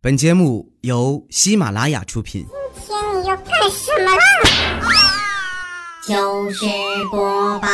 本节目由喜马拉雅出品。今天你要干什么啦？就是播报。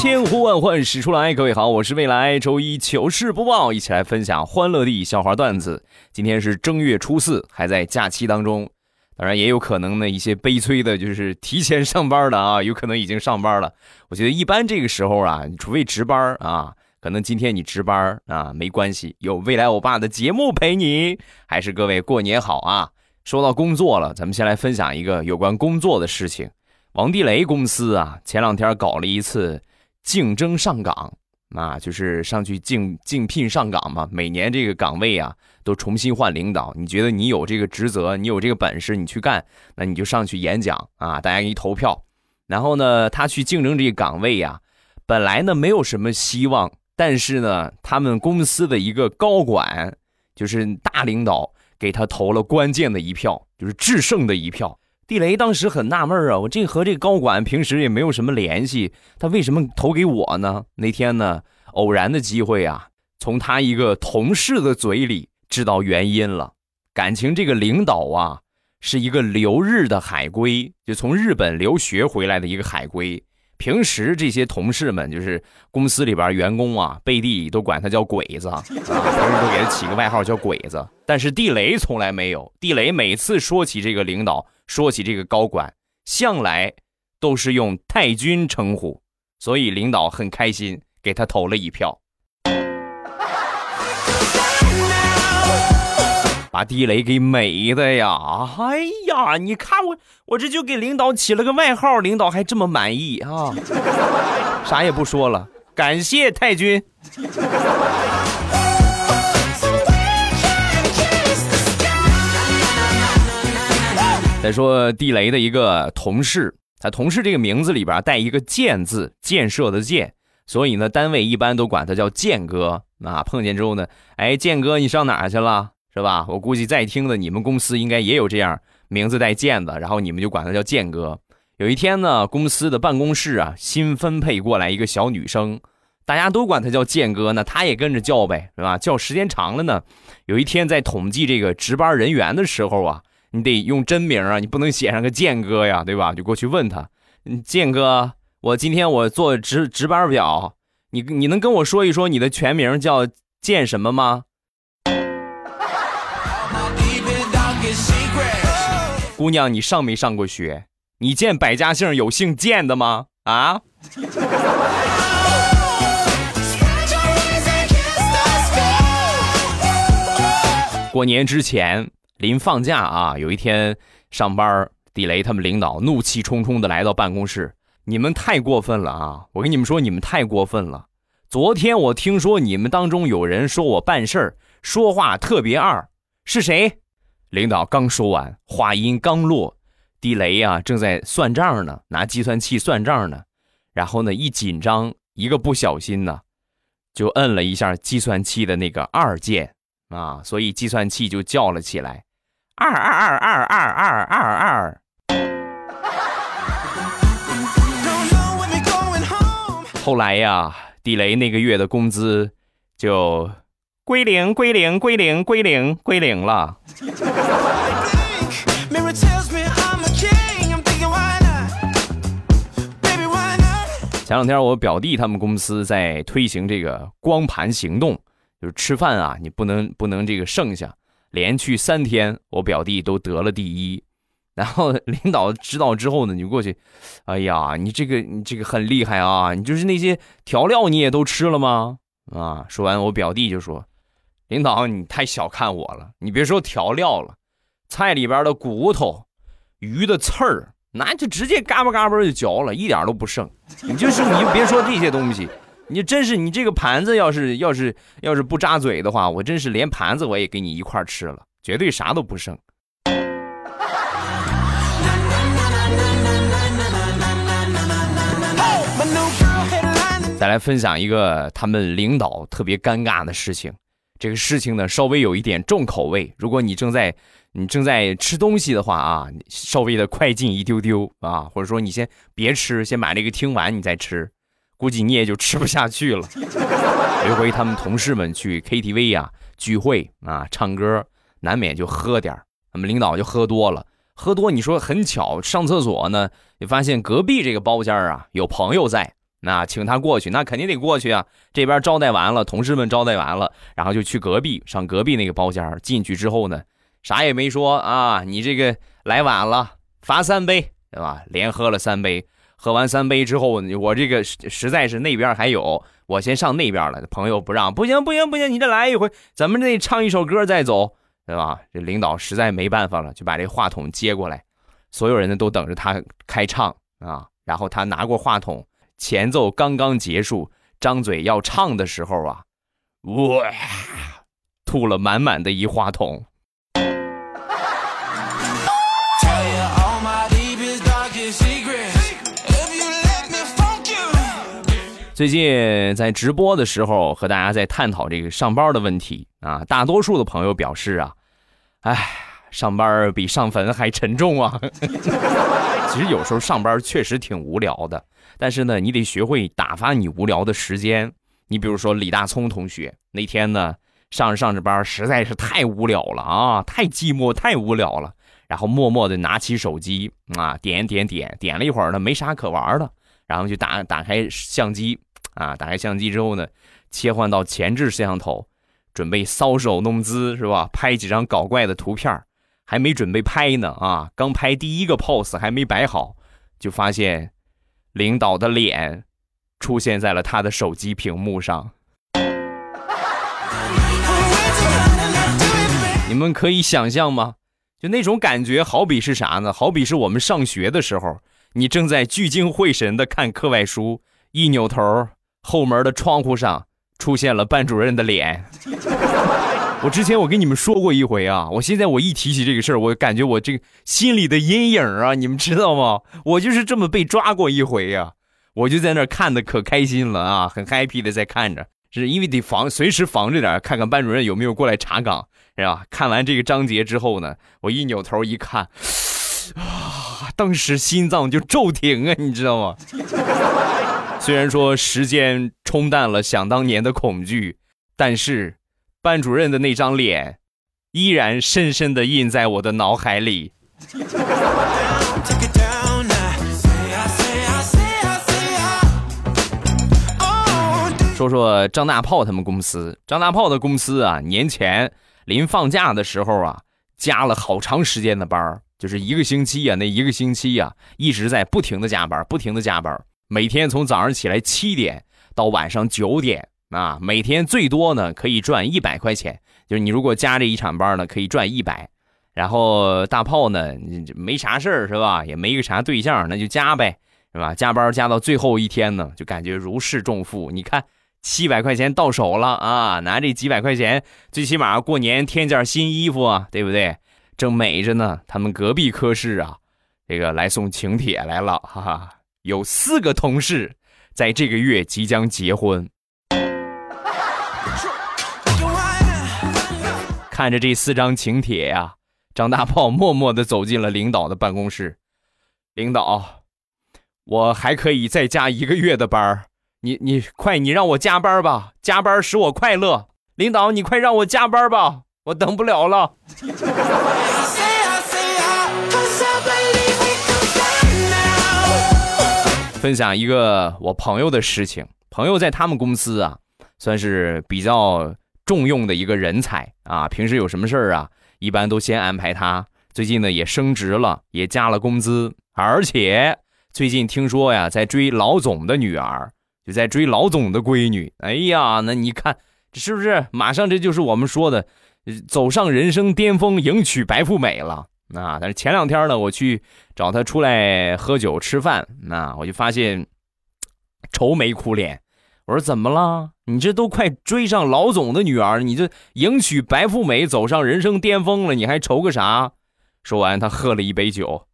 千呼万唤始出来，各位好，我是未来周一糗事播报，一起来分享欢乐地笑话段子。今天是正月初四，还在假期当中，当然也有可能呢一些悲催的，就是提前上班的啊，有可能已经上班了。我觉得一般这个时候啊，除非值班啊，可能今天你值班啊没关系，有未来欧巴的节目陪你。还是各位过年好啊！说到工作了，咱们先来分享一个有关工作的事情。王地雷公司啊，前两天搞了一次。竞争上岗啊，就是上去竞竞聘上岗嘛。每年这个岗位啊，都重新换领导。你觉得你有这个职责，你有这个本事，你去干，那你就上去演讲啊，大家给你投票。然后呢，他去竞争这个岗位呀，本来呢没有什么希望，但是呢，他们公司的一个高管，就是大领导，给他投了关键的一票，就是制胜的一票。地雷当时很纳闷啊，我这和这高管平时也没有什么联系，他为什么投给我呢？那天呢，偶然的机会啊，从他一个同事的嘴里知道原因了。感情这个领导啊，是一个留日的海归，就从日本留学回来的一个海归。平时这些同事们，就是公司里边员工啊，背地里都管他叫鬼子啊，平时都给他起个外号叫鬼子。但是地雷从来没有，地雷每次说起这个领导，说起这个高管，向来都是用太君称呼，所以领导很开心，给他投了一票。把地雷给美的呀！哎呀，你看我，我这就给领导起了个外号，领导还这么满意啊！啥也不说了，感谢太君。再说地雷的一个同事，他同事这个名字里边带一个“建”字，建设的“建”，所以呢，单位一般都管他叫建哥。啊，碰见之后呢，哎，建哥，你上哪去了？是吧？我估计在听的你们公司应该也有这样名字带“建”的，然后你们就管他叫建哥。有一天呢，公司的办公室啊新分配过来一个小女生，大家都管她叫建哥，那她也跟着叫呗，是吧？叫时间长了呢，有一天在统计这个值班人员的时候啊，你得用真名啊，你不能写上个建哥呀，对吧？就过去问他，建哥，我今天我做值值班表，你你能跟我说一说你的全名叫建什么吗？姑娘，你上没上过学？你见百家姓有姓建的吗？啊？过年之前，临放假啊，有一天上班，地雷他们领导怒气冲冲的来到办公室：“你们太过分了啊！我跟你们说，你们太过分了。昨天我听说你们当中有人说我办事儿说话特别二，是谁？”领导刚说完，话音刚落，地雷呀正在算账呢，拿计算器算账呢。然后呢，一紧张，一个不小心呢，就摁了一下计算器的那个二键啊，所以计算器就叫了起来：二二二二二二二二。后来呀，地雷那个月的工资就。归零，归零，归零，归零，归零了。前两天我表弟他们公司在推行这个光盘行动，就是吃饭啊，你不能不能这个剩下，连续三天我表弟都得了第一。然后领导知道之后呢，你过去，哎呀，你这个你这个很厉害啊，你就是那些调料你也都吃了吗？啊，说完我表弟就说。领导，你太小看我了。你别说调料了，菜里边的骨头、鱼的刺儿，那就直接嘎巴嘎巴就嚼了，一点都不剩。你就是你别说这些东西，你真是你这个盘子要是要是要是不扎嘴的话，我真是连盘子我也给你一块吃了，绝对啥都不剩。再来分享一个他们领导特别尴尬的事情。这个事情呢，稍微有一点重口味。如果你正在你正在吃东西的话啊，稍微的快进一丢丢啊，或者说你先别吃，先把这个听完你再吃，估计你也就吃不下去了。有一回他们同事们去 KTV 呀聚会啊唱歌，难免就喝点他们领导就喝多了，喝多你说很巧上厕所呢，你发现隔壁这个包间啊有朋友在，那请他过去，那肯定得过去啊。这边招待完了，同事们招待完了，然后就去隔壁上隔壁那个包间，进去之后呢。啥也没说啊！你这个来晚了，罚三杯，对吧？连喝了三杯，喝完三杯之后，我这个实在是那边还有，我先上那边了。朋友不让，不行不行不行，你再来一回，咱们得唱一首歌再走，对吧？这领导实在没办法了，就把这话筒接过来，所有人呢都等着他开唱啊。然后他拿过话筒，前奏刚刚结束，张嘴要唱的时候啊，哇，吐了满满的一话筒。最近在直播的时候和大家在探讨这个上班的问题啊，大多数的朋友表示啊，哎，上班比上坟还沉重啊。其实有时候上班确实挺无聊的，但是呢，你得学会打发你无聊的时间。你比如说李大聪同学那天呢，上着上着班实在是太无聊了啊，太寂寞，太无聊了，然后默默的拿起手机啊，点点点点了一会儿呢，没啥可玩的，然后就打打开相机。啊！打开相机之后呢，切换到前置摄像头，准备搔首弄姿是吧？拍几张搞怪的图片还没准备拍呢啊！刚拍第一个 pose 还没摆好，就发现领导的脸出现在了他的手机屏幕上。你们可以想象吗？就那种感觉，好比是啥呢？好比是我们上学的时候，你正在聚精会神的看课外书，一扭头。后门的窗户上出现了班主任的脸。我之前我跟你们说过一回啊，我现在我一提起这个事儿，我感觉我这个心里的阴影啊，你们知道吗？我就是这么被抓过一回呀。我就在那看的可开心了啊，很 happy 的在看着，是因为得防随时防着点，看看班主任有没有过来查岗，是吧？看完这个章节之后呢，我一扭头一看，啊，当时心脏就骤停啊，你知道吗？虽然说时间冲淡了想当年的恐惧，但是班主任的那张脸依然深深的印在我的脑海里。说说张大炮他们公司，张大炮的公司啊，年前临放假的时候啊，加了好长时间的班就是一个星期啊，那一个星期啊，一直在不停的加班，不停的加班。每天从早上起来七点到晚上九点啊，每天最多呢可以赚一百块钱。就是你如果加这一场班呢，可以赚一百。然后大炮呢，没啥事儿是吧？也没个啥对象，那就加呗，是吧？加班加到最后一天呢，就感觉如释重负。你看，七百块钱到手了啊，拿这几百块钱，最起码过年添件新衣服啊，对不对？正美着呢，他们隔壁科室啊，这个来送请帖来了，哈哈。有四个同事在这个月即将结婚。看着这四张请帖呀，张大炮默默的走进了领导的办公室。领导，我还可以再加一个月的班你你快，你让我加班吧，加班使我快乐。领导，你快让我加班吧，我等不了了。分享一个我朋友的事情。朋友在他们公司啊，算是比较重用的一个人才啊。平时有什么事儿啊，一般都先安排他。最近呢，也升职了，也加了工资，而且最近听说呀，在追老总的女儿，就在追老总的闺女。哎呀，那你看这是不是马上这就是我们说的走上人生巅峰，迎娶白富美了？啊！但是前两天呢，我去找他出来喝酒吃饭，那我就发现愁眉苦脸。我说怎么了？你这都快追上老总的女儿，你这迎娶白富美，走上人生巅峰了，你还愁个啥？说完，他喝了一杯酒，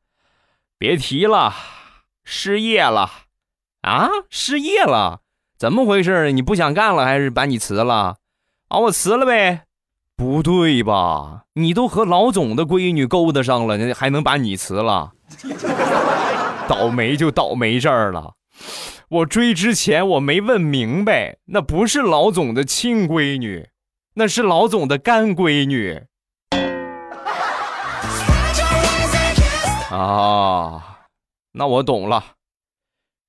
别提了，失业了啊！失业了？怎么回事？你不想干了，还是把你辞了？啊，我辞了呗。不对吧？你都和老总的闺女勾搭上了，还能把你辞了？倒霉就倒霉这儿了。我追之前我没问明白，那不是老总的亲闺女，那是老总的干闺女。啊，那我懂了，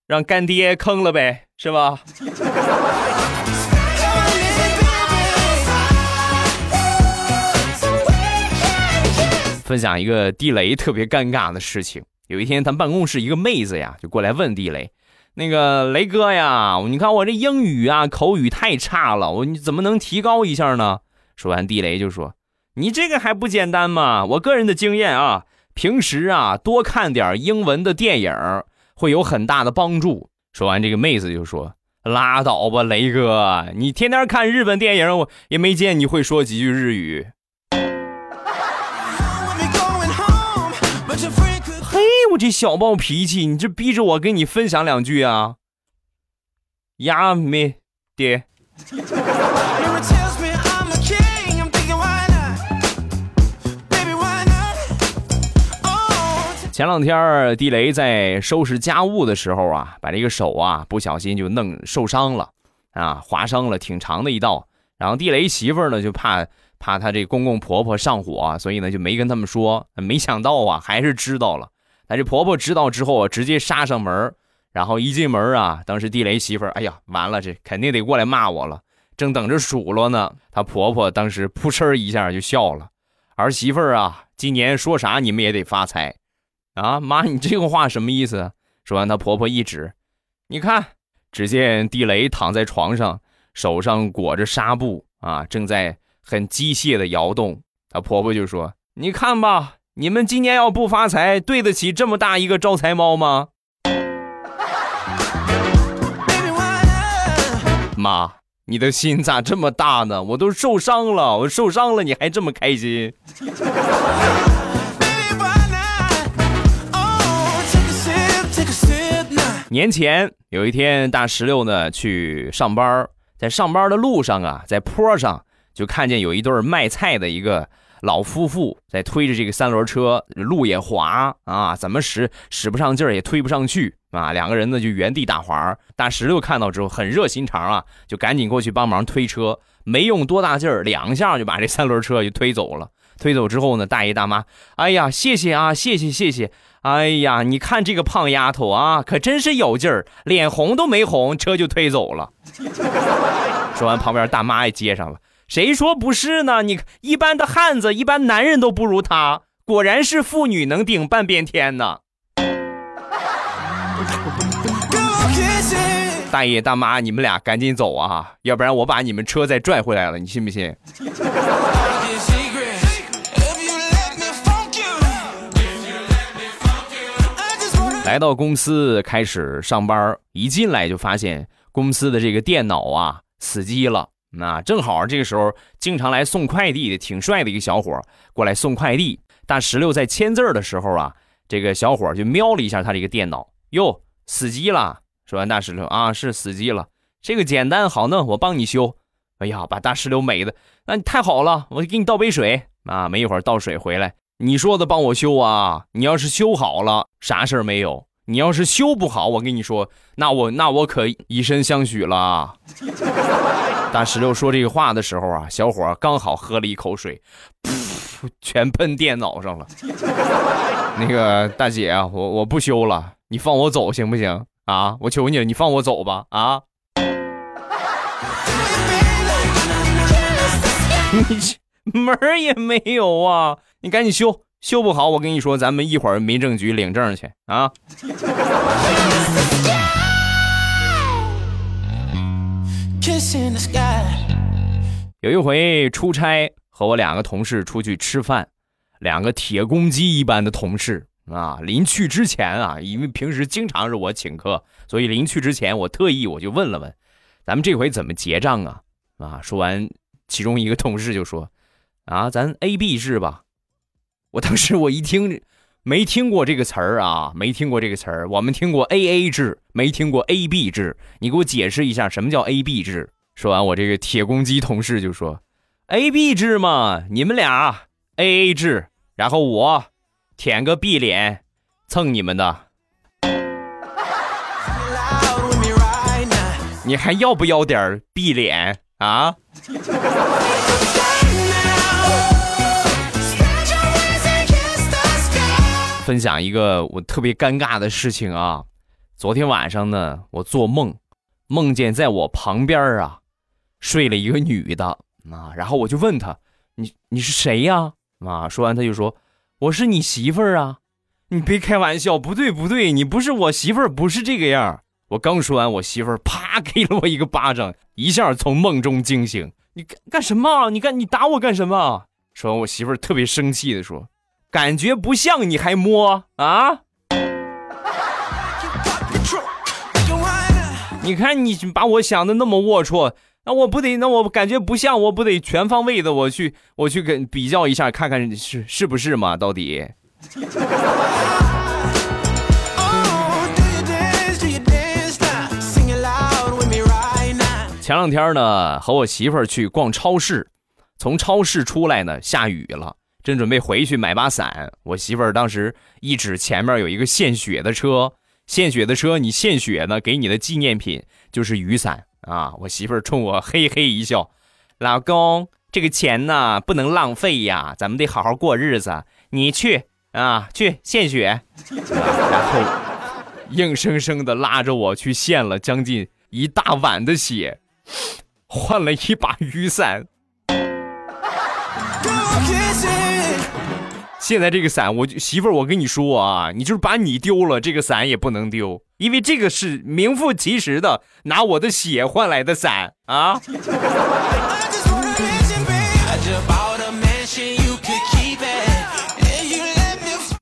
让干爹坑了呗，是吧？分享一个地雷特别尴尬的事情。有一天，咱办公室一个妹子呀，就过来问地雷：“那个雷哥呀，你看我这英语啊口语太差了，我你怎么能提高一下呢？”说完，地雷就说：“你这个还不简单吗？我个人的经验啊。”平时啊，多看点英文的电影会有很大的帮助。说完，这个妹子就说：“拉倒吧，雷哥，你天天看日本电影，我也没见你会说几句日语。”这小暴脾气，你这逼着我跟你分享两句啊？呀没爹。前两天地雷在收拾家务的时候啊，把这个手啊不小心就弄受伤了，啊，划伤了，挺长的一道。然后地雷媳妇呢就怕怕他这公公婆婆上火，所以呢就没跟他们说。没想到啊，还是知道了。这婆婆知道之后啊，直接杀上门，然后一进门啊，当时地雷媳妇哎呀，完了，这肯定得过来骂我了。正等着数落呢，她婆婆当时扑哧一下就笑了。儿媳妇啊，今年说啥你们也得发财。啊妈，你这个话什么意思？说完，她婆婆一指，你看，只见地雷躺在床上，手上裹着纱布啊，正在很机械的摇动。她婆婆就说：“你看吧，你们今年要不发财，对得起这么大一个招财猫吗？”妈，你的心咋这么大呢？我都受伤了，我受伤了，你还这么开心？年前有一天，大石榴呢去上班，在上班的路上啊，在坡上就看见有一对卖菜的一个老夫妇在推着这个三轮车，路也滑啊，怎么使使不上劲儿，也推不上去啊，两个人呢就原地打滑。大石榴看到之后很热心肠啊，就赶紧过去帮忙推车，没用多大劲儿，两下就把这三轮车就推走了。推走之后呢，大爷大妈，哎呀，谢谢啊，谢谢谢谢。哎呀，你看这个胖丫头啊，可真是有劲儿，脸红都没红，车就推走了。说完，旁边大妈也接上了，谁说不是呢？你一般的汉子，一般男人都不如他，果然是妇女能顶半边天呢。大爷大妈，你们俩赶紧走啊，要不然我把你们车再拽回来了，你信不信？来到公司开始上班，一进来就发现公司的这个电脑啊死机了。那正好这个时候，经常来送快递的挺帅的一个小伙过来送快递。大石榴在签字的时候啊，这个小伙就瞄了一下他这个电脑，哟，死机了。说完，大石榴啊是死机了，这个简单好弄，我帮你修。哎呀，把大石榴美的，那你太好了，我给你倒杯水啊。没一会儿倒水回来。你说的帮我修啊？你要是修好了，啥事儿没有；你要是修不好，我跟你说，那我那我可以身相许了。大石榴说这个话的时候啊，小伙刚好喝了一口水，噗，全喷电脑上了。那个大姐啊，我我不修了，你放我走行不行啊？我求你了，你放我走吧啊！你门儿也没有啊！你赶紧修，修不好，我跟你说，咱们一会儿民政局领证去啊！有一回出差，和我两个同事出去吃饭，两个铁公鸡一般的同事啊。临去之前啊，因为平时经常是我请客，所以临去之前，我特意我就问了问，咱们这回怎么结账啊？啊！说完，其中一个同事就说：“啊，咱 A B 制吧。”我当时我一听，没听过这个词儿啊，没听过这个词儿。我们听过 A A 制，没听过 A B 制。你给我解释一下什么叫 A B 制？说完，我这个铁公鸡同事就说：“ A B 制嘛，你们俩 A A 制，然后我舔个 B 脸蹭你们的。你还要不要点 B 脸啊？分享一个我特别尴尬的事情啊！昨天晚上呢，我做梦，梦见在我旁边啊睡了一个女的啊，然后我就问她：“你你是谁呀？”啊，说完她就说：“我是你媳妇儿啊！”你别开玩笑，不对不对，你不是我媳妇儿，不是这个样我刚说完，我媳妇儿啪给了我一个巴掌，一下从梦中惊醒。你干干什么？你干你打我干什么？说完，我媳妇儿特别生气的说。感觉不像你还摸啊？你看你把我想的那么龌龊，那我不得那我感觉不像，我不得全方位的我去我去跟比较一下，看看是是不是嘛？到底？前两天呢，和我媳妇儿去逛超市，从超市出来呢，下雨了。正准备回去买把伞，我媳妇儿当时一指前面有一个献血的车，献血的车，你献血呢，给你的纪念品就是雨伞啊！我媳妇儿冲我嘿嘿一笑，老公，这个钱呢不能浪费呀，咱们得好好过日子。你去啊，去献血，然后硬生生的拉着我去献了将近一大碗的血，换了一把雨伞。现在这个伞，我媳妇儿，我跟你说啊，你就是把你丢了，这个伞也不能丢，因为这个是名副其实的拿我的血换来的伞啊。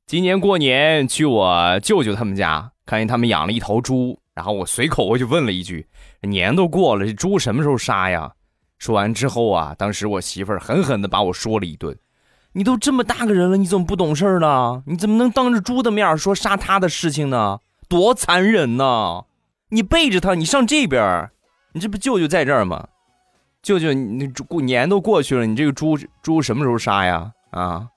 今年过年去我舅舅他们家，看见他们养了一头猪，然后我随口我就问了一句：“年都过了，这猪什么时候杀呀？”说完之后啊，当时我媳妇儿狠狠的把我说了一顿。你都这么大个人了，你怎么不懂事呢？你怎么能当着猪的面说杀他的事情呢？多残忍呐！你背着他，你上这边，你这不舅舅在这儿吗？舅舅，你过年都过去了，你这个猪猪什么时候杀呀？啊！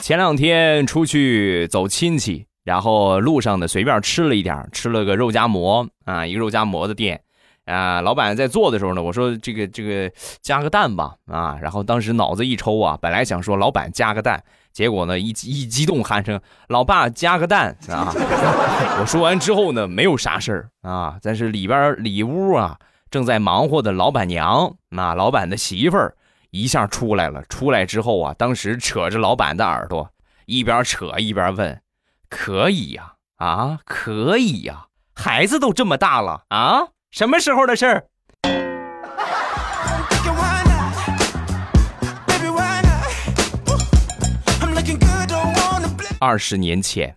前两天出去走亲戚。然后路上呢，随便吃了一点，吃了个肉夹馍啊，一个肉夹馍的店，啊，老板在做的时候呢，我说这个这个加个蛋吧，啊，然后当时脑子一抽啊，本来想说老板加个蛋，结果呢一一激动喊成老爸加个蛋啊，我说完之后呢，没有啥事儿啊，但是里边里屋啊正在忙活的老板娘，那老板的媳妇儿一下出来了，出来之后啊，当时扯着老板的耳朵，一边扯一边问。可以呀，啊，可以呀，孩子都这么大了啊，什么时候的事儿？二十年前，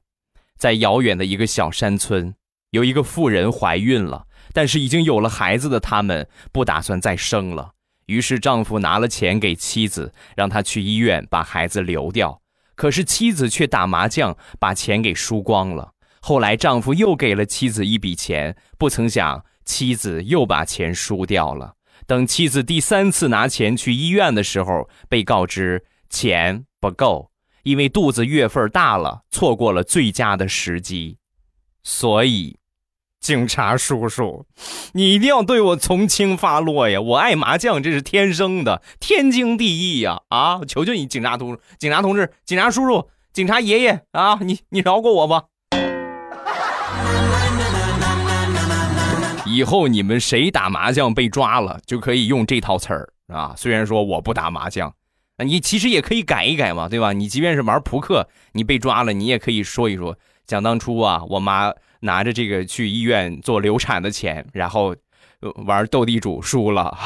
在遥远的一个小山村，有一个妇人怀孕了，但是已经有了孩子的他们不打算再生了，于是丈夫拿了钱给妻子，让她去医院把孩子流掉。可是妻子却打麻将把钱给输光了。后来丈夫又给了妻子一笔钱，不曾想妻子又把钱输掉了。等妻子第三次拿钱去医院的时候，被告知钱不够，因为肚子月份大了，错过了最佳的时机。所以。警察叔叔，你一定要对我从轻发落呀！我爱麻将，这是天生的，天经地义呀！啊，求求你，警察同警察同志、警察叔叔、警察爷爷啊，你你饶过我吧！以后你们谁打麻将被抓了，就可以用这套词儿啊。虽然说我不打麻将，那你其实也可以改一改嘛，对吧？你即便是玩扑克，你被抓了，你也可以说一说，想当初啊，我妈。拿着这个去医院做流产的钱，然后玩斗地主输了。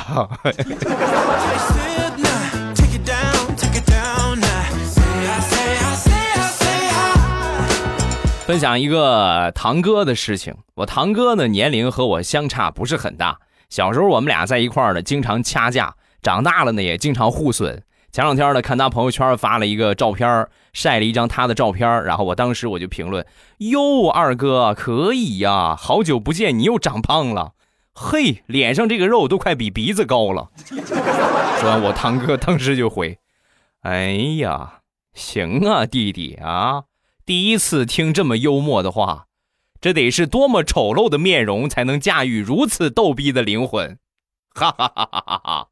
分享一个堂哥的事情，我堂哥呢年龄和我相差不是很大，小时候我们俩在一块儿呢，经常掐架，长大了呢也经常互损。前两天呢，看他朋友圈发了一个照片，晒了一张他的照片，然后我当时我就评论：“哟，二哥可以呀，好久不见，你又长胖了。嘿，脸上这个肉都快比鼻子高了。”说完，我堂哥当时就回：“哎呀，行啊，弟弟啊，第一次听这么幽默的话，这得是多么丑陋的面容才能驾驭如此逗逼的灵魂。”哈哈哈哈哈哈！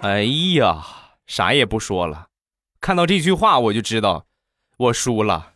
哎呀，啥也不说了，看到这句话我就知道我输了。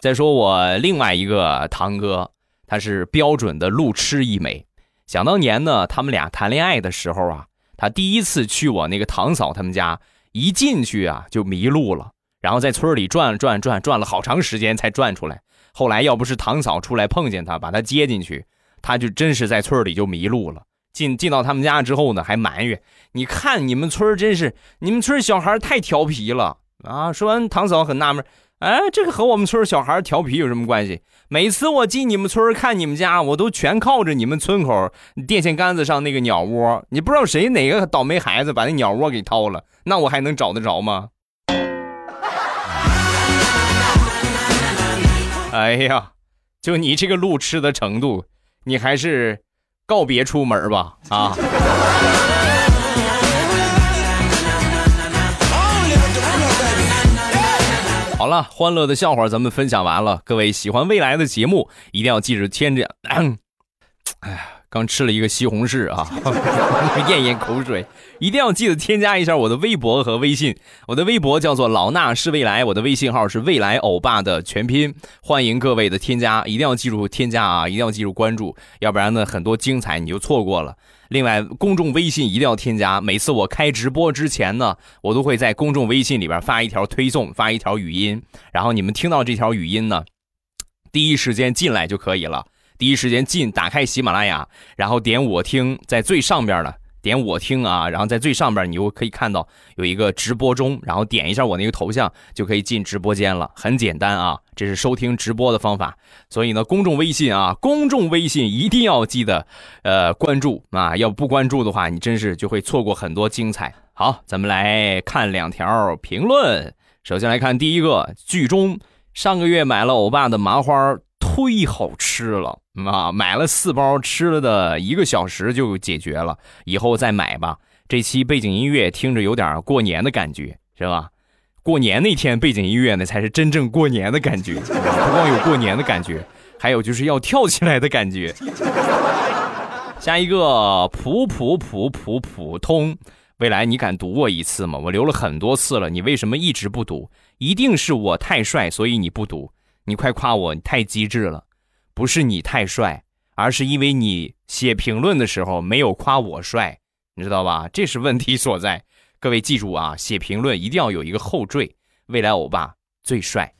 再说我另外一个堂哥，他是标准的路痴一枚。想当年呢，他们俩谈恋爱的时候啊，他第一次去我那个堂嫂他们家，一进去啊就迷路了，然后在村里转转转转了好长时间才转出来。后来要不是堂嫂出来碰见他，把他接进去，他就真是在村里就迷路了。进进到他们家之后呢，还埋怨：“你看你们村真是，你们村小孩太调皮了啊！”说完，堂嫂很纳闷：“哎，这个和我们村小孩调皮有什么关系？每次我进你们村看你们家，我都全靠着你们村口电线杆子上那个鸟窝。你不知道谁哪个倒霉孩子把那鸟窝给掏了，那我还能找得着吗？” 哎呀，就你这个路痴的程度，你还是告别出门吧啊！好了，欢乐的笑话咱们分享完了。各位喜欢未来的节目，一定要记住添着。哎呀。刚吃了一个西红柿啊，咽咽口水，一定要记得添加一下我的微博和微信。我的微博叫做老衲是未来，我的微信号是未来欧巴的全拼。欢迎各位的添加，一定要记住添加啊，一定要记住关注，要不然呢很多精彩你就错过了。另外，公众微信一定要添加，每次我开直播之前呢，我都会在公众微信里边发一条推送，发一条语音，然后你们听到这条语音呢，第一时间进来就可以了。第一时间进，打开喜马拉雅，然后点我听，在最上边的点我听啊，然后在最上边你就可以看到有一个直播中，然后点一下我那个头像就可以进直播间了，很简单啊，这是收听直播的方法。所以呢，公众微信啊，公众微信一定要记得呃关注啊，要不关注的话，你真是就会错过很多精彩。好，咱们来看两条评论，首先来看第一个，剧中上个月买了欧巴的麻花。忒好吃了啊！买了四包，吃了的一个小时就解决了，以后再买吧。这期背景音乐听着有点过年的感觉，是吧？过年那天背景音乐呢，才是真正过年的感觉。不光有过年的感觉，还有就是要跳起来的感觉。下一个普普普普普通，未来你敢读我一次吗？我留了很多次了，你为什么一直不读？一定是我太帅，所以你不读。你快夸我，你太机智了，不是你太帅，而是因为你写评论的时候没有夸我帅，你知道吧？这是问题所在。各位记住啊，写评论一定要有一个后缀，未来欧巴最帅。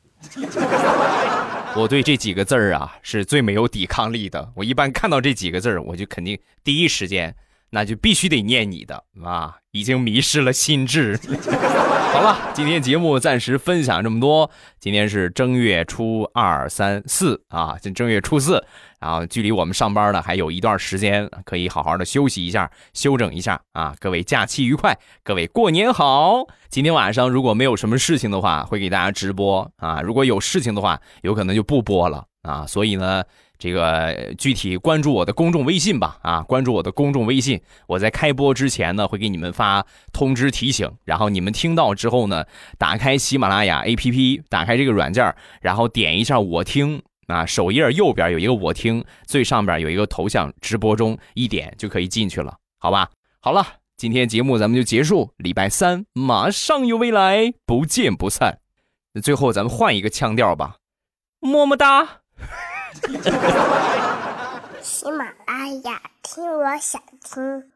我对这几个字儿啊是最没有抵抗力的。我一般看到这几个字儿，我就肯定第一时间。那就必须得念你的啊！已经迷失了心智。好了，今天节目暂时分享这么多。今天是正月初二、三、四啊，正月初四，然后距离我们上班呢还有一段时间，可以好好的休息一下、休整一下啊！各位假期愉快，各位过年好。今天晚上如果没有什么事情的话，会给大家直播啊；如果有事情的话，有可能就不播了啊。所以呢。这个具体关注我的公众微信吧，啊，关注我的公众微信，我在开播之前呢会给你们发通知提醒，然后你们听到之后呢，打开喜马拉雅 APP，打开这个软件，然后点一下我听，啊，首页右边有一个我听，最上边有一个头像，直播中一点就可以进去了，好吧？好了，今天节目咱们就结束，礼拜三马上有未来，不见不散。最后咱们换一个腔调吧，么么哒。喜马拉雅，听我想听。